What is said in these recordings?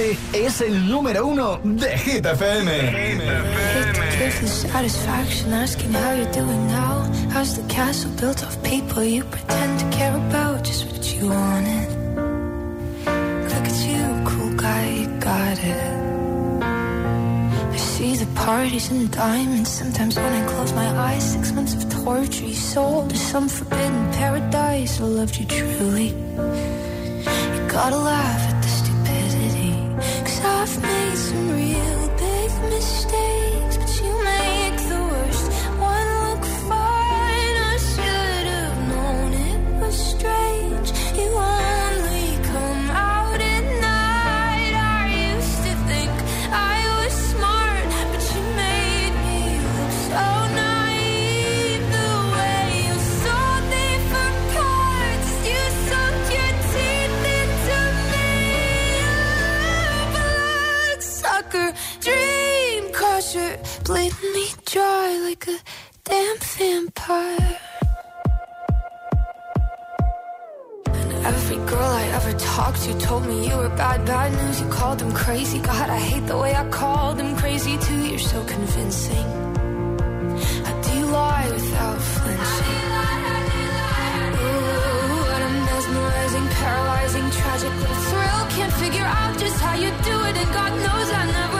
Este es el número uno de Hit FM. satisfaction asking how you're doing now. How's the castle built of people you pretend to care about? Just what you wanted. Look at you, cool guy, you got it. I see the parties and diamonds. Sometimes when I close my eyes, six months of torture you sold to some forbidden paradise. I loved you truly. You gotta laugh I've made some real vampire. And every girl I ever talked to told me you were bad, bad news. You called them crazy. God, I hate the way I called them crazy too. You're so convincing. How do lie without flinching? Ooh, what mesmerizing, paralyzing, tragic little thrill. Can't figure out just how you do it, and God knows I never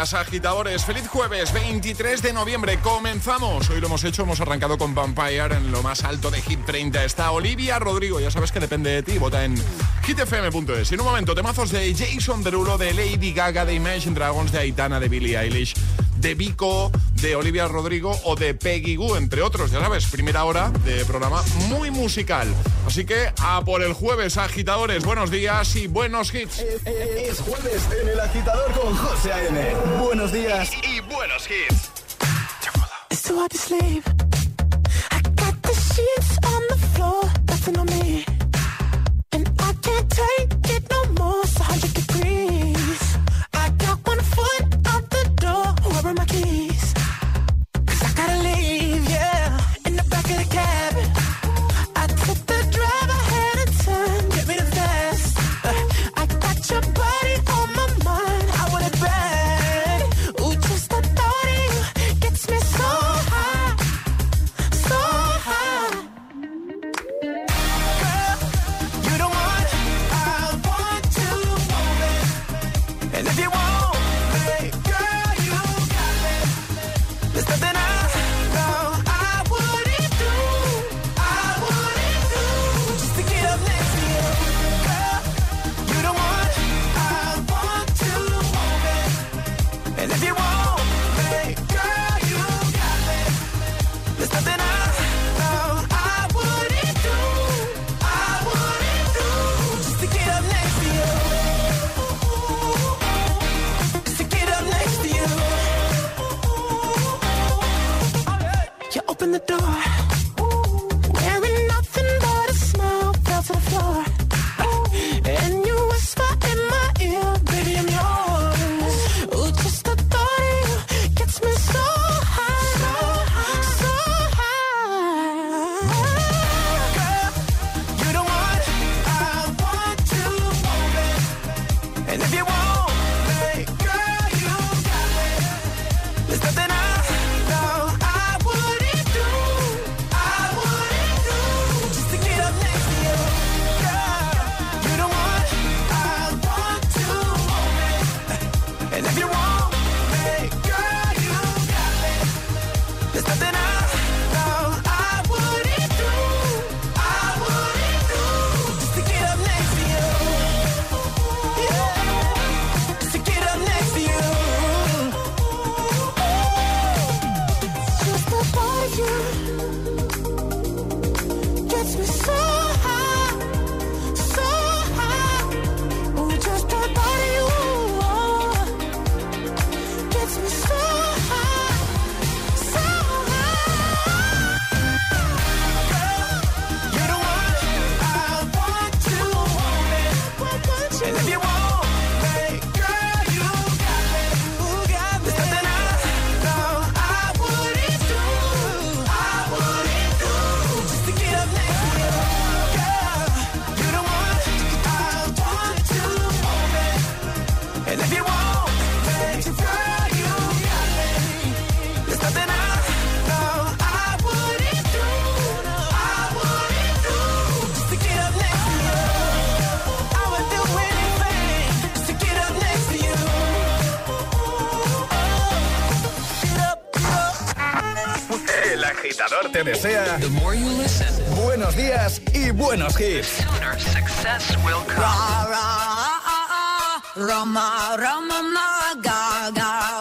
agitadores. Feliz jueves, 23 de noviembre. Comenzamos. Hoy lo hemos hecho, hemos arrancado con Vampire en lo más alto de Hit 30. Está Olivia Rodrigo, ya sabes que depende de ti. Vota en hitfm.es. En un momento, temazos de Jason Derulo, de Lady Gaga, de Imagine Dragons, de Aitana, de Billie Eilish, de Vico, de Olivia Rodrigo o de Peggy Goo, entre otros. Ya sabes, primera hora de programa muy musical. Así que a por el jueves, agitadores. Buenos días y buenos hits. Es jueves en el agitador con José A.M. Buenos días Y buenos hits. It's too hard to sleep. I got the sheets on the floor, nothing on me. And I can't take geeft. Sooner success will come. Ra, ra, ra, ra, ra, ra, ra, ra, ra, ra, ra, ra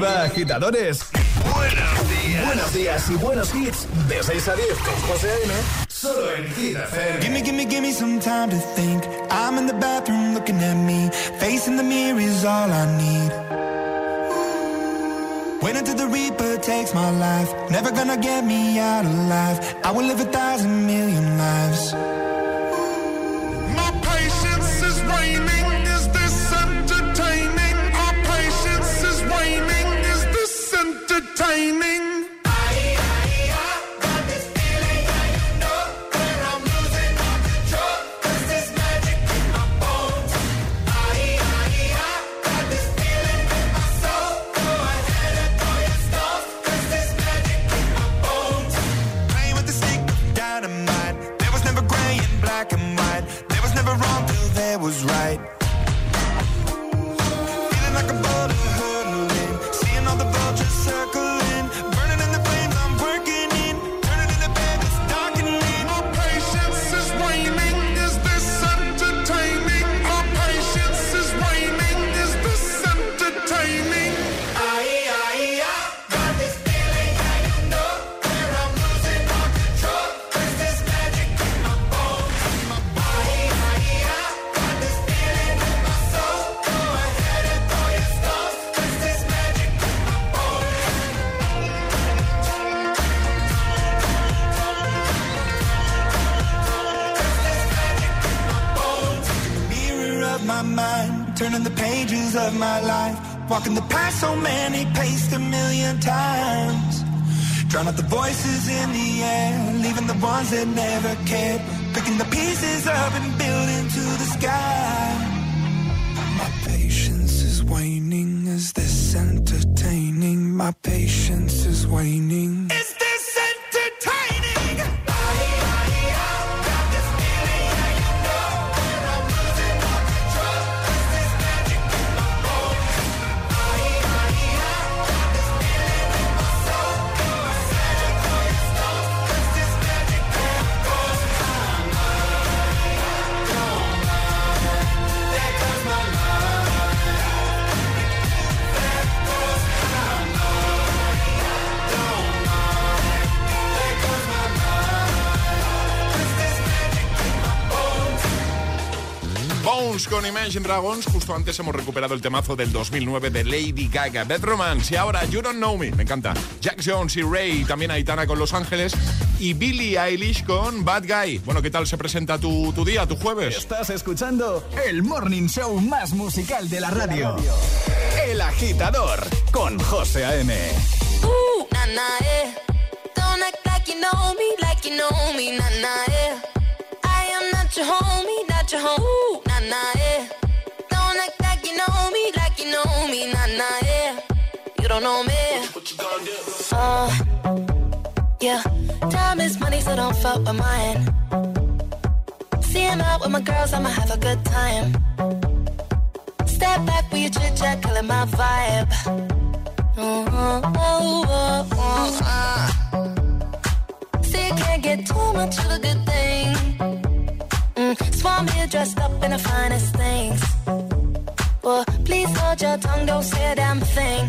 Arriba, agitadores. Buenos días. Buenos días y buenos hits. De 6 a 10 con José A.M. Solo en Hit FM. Give me, give me, give me some time to think. I'm in the bathroom looking at me. Facing the mirror is all I need. Wait until the Reaper takes my life. Never gonna get me out alive. I will live a thousand million lives. Bones con Imagine Dragons. Justo antes hemos recuperado el temazo del 2009 de Lady Gaga, Bad Romance. Y ahora You Don't Know Me, me encanta. Jack Jones y Ray, también Aitana con Los Ángeles. Y Billie Eilish con Bad Guy. Bueno, ¿qué tal se presenta tu, tu día, tu jueves? Estás escuchando el morning show más musical de la radio. El agitador con José A.M. Ooh, nah, nah, eh. Don't act like you know me, like you know me, nah, nah, eh. I am not your homie, not your. Yeah. Time is money, so don't fuck with mine. Seeing out with my girls, I'ma have a good time. Step back with your chit chat, killing my vibe. Oh, oh, oh, oh, uh. See, you can't get too much of a good thing. Mm, Swan me dressed up in the finest things. Well, please hold your tongue, don't say a damn thing.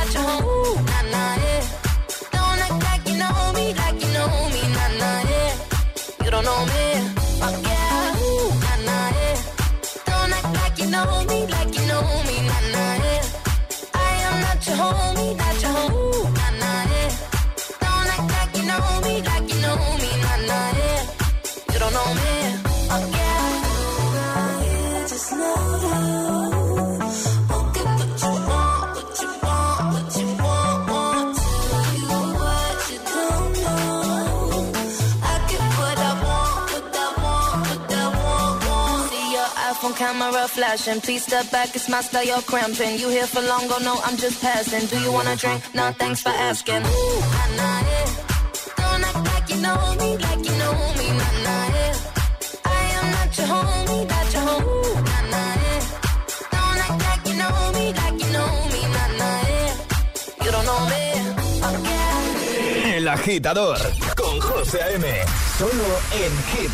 camera flashing. Please step back, it's my style, you're cramping. You here for long, go no, I'm just passing. Do you wanna drink? Nah, thanks for asking. Ooh, nah, nah, yeah. Don't act like you know me, like you know me, nah, nah, yeah. I am not your homie, not your home. Ooh, nah, nah, yeah. Don't act like you know me, like you know me, nah, nah, yeah. You don't know me, oh yeah. El agitador con José A.M. Solo en Hit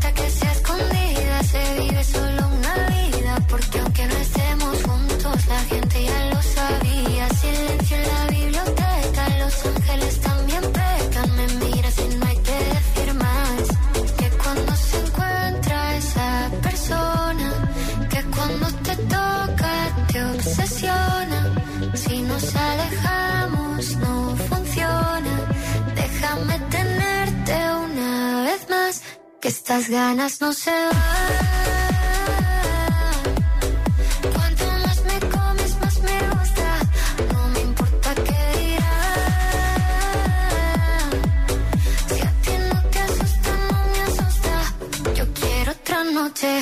no se van. Cuanto más me comes, más me gusta. No me importa qué dirás. Si a ti no te asusta, no me asusta. Yo quiero otra noche.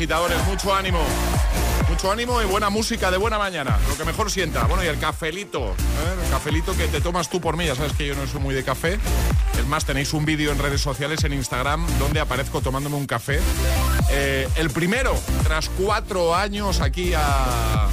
agitadores. Mucho ánimo. Mucho ánimo y buena música de buena mañana. Lo que mejor sienta. Bueno, y el cafelito. ¿eh? El cafelito que te tomas tú por mí. Ya sabes que yo no soy muy de café. Es más, tenéis un vídeo en redes sociales, en Instagram, donde aparezco tomándome un café. Eh, el primero, tras cuatro años aquí a,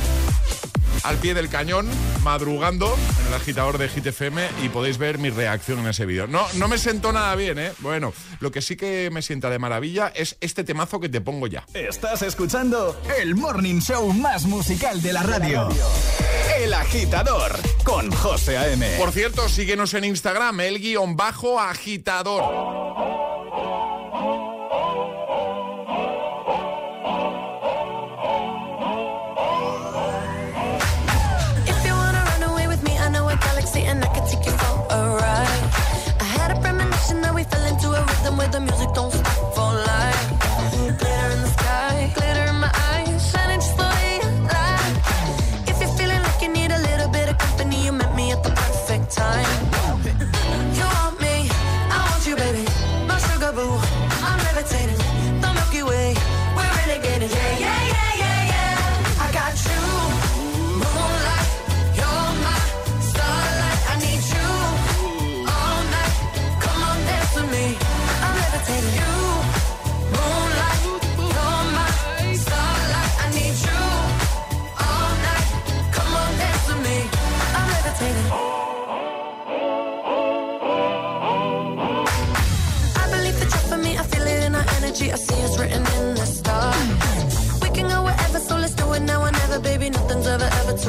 al pie del cañón, madrugando el agitador de GTFM y podéis ver mi reacción en ese vídeo. No, no me sentó nada bien, ¿eh? Bueno, lo que sí que me sienta de maravilla es este temazo que te pongo ya. Estás escuchando el morning show más musical de la radio. El agitador con José A.M. Por cierto, síguenos en Instagram, el guion bajo agitador. distance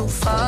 yourself.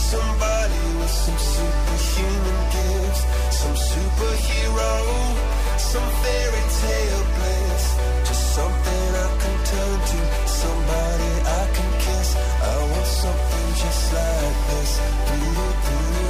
somebody with some superhuman gifts, some superhero, some fairy tale bliss. Just something I can turn to, somebody I can kiss. I want something just like this. Ooh, ooh.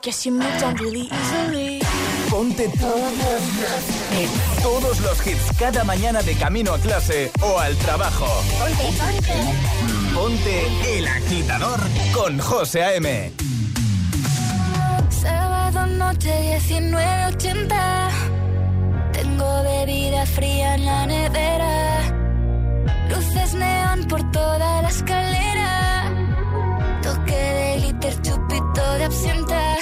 guess you moved on really easily. Ponte todos los hits cada mañana de camino a clase o al trabajo. Ponte, ponte. Ponte el agitador con José A.M. Sábado noche 19.80 Tengo bebida fría en la nevera Luces neón por toda la escalera Toque de liter, chupito de absenta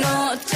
Not.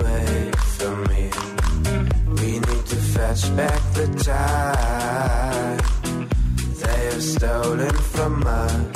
Back the time they have stolen from us.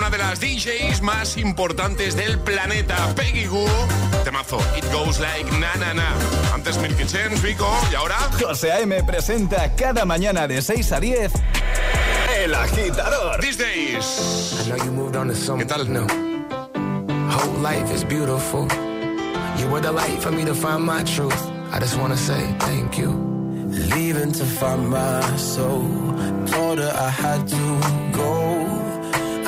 Una de las DJs más importantes del planeta. Peggy Goo, temazo. It goes like na na na. Antes Milky Chance, Vico, y ahora. José A.M. presenta cada mañana de 6 a 10 El Agitador. These days. I know you moved on to something ¿Qué tal? new. Whole life is beautiful. You were the light for me to find my truth. I just wanna say thank you. Leaving to find my soul. Told her I had to go.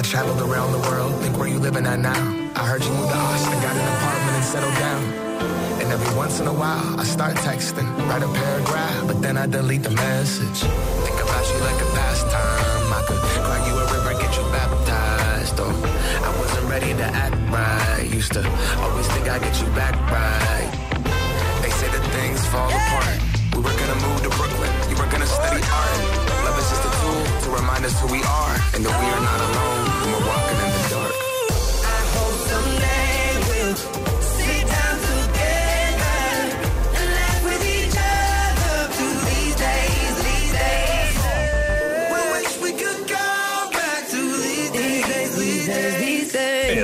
I traveled around the world, think where you living at now. I heard you moved to Austin, got an apartment and settled down. And every once in a while, I start texting, write a paragraph, but then I delete the message. Think about you like a pastime. I could cry you a river, get you baptized. Oh, I wasn't ready to act right. Used to always think I'd get you back right. They say that things fall apart. We were gonna move to Brooklyn. You were gonna study art. Love is just a tool to remind us who we are and that we are not alone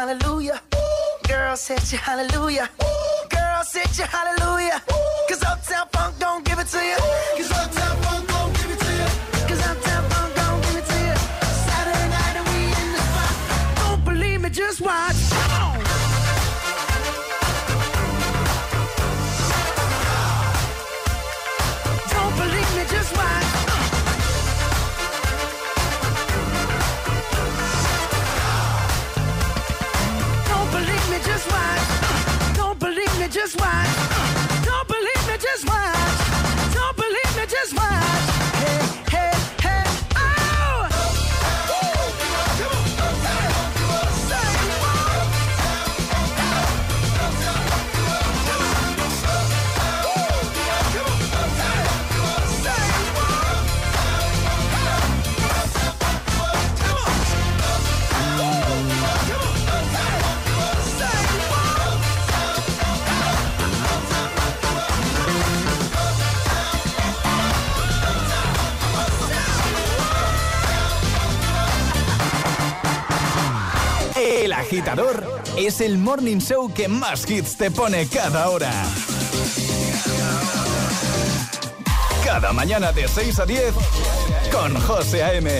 hallelujah. Girl, set your hallelujah. Girl, set your hallelujah. Cause Uptown Funk don't give it to you. agitador es el morning show que más hits te pone cada hora. Cada mañana de 6 a 10 con José A.M.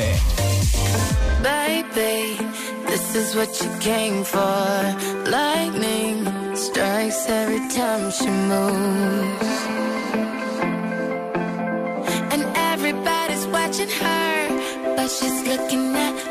Baby, this is what you came for. Lightning strikes every time she moves. And everybody's watching her, but she's looking at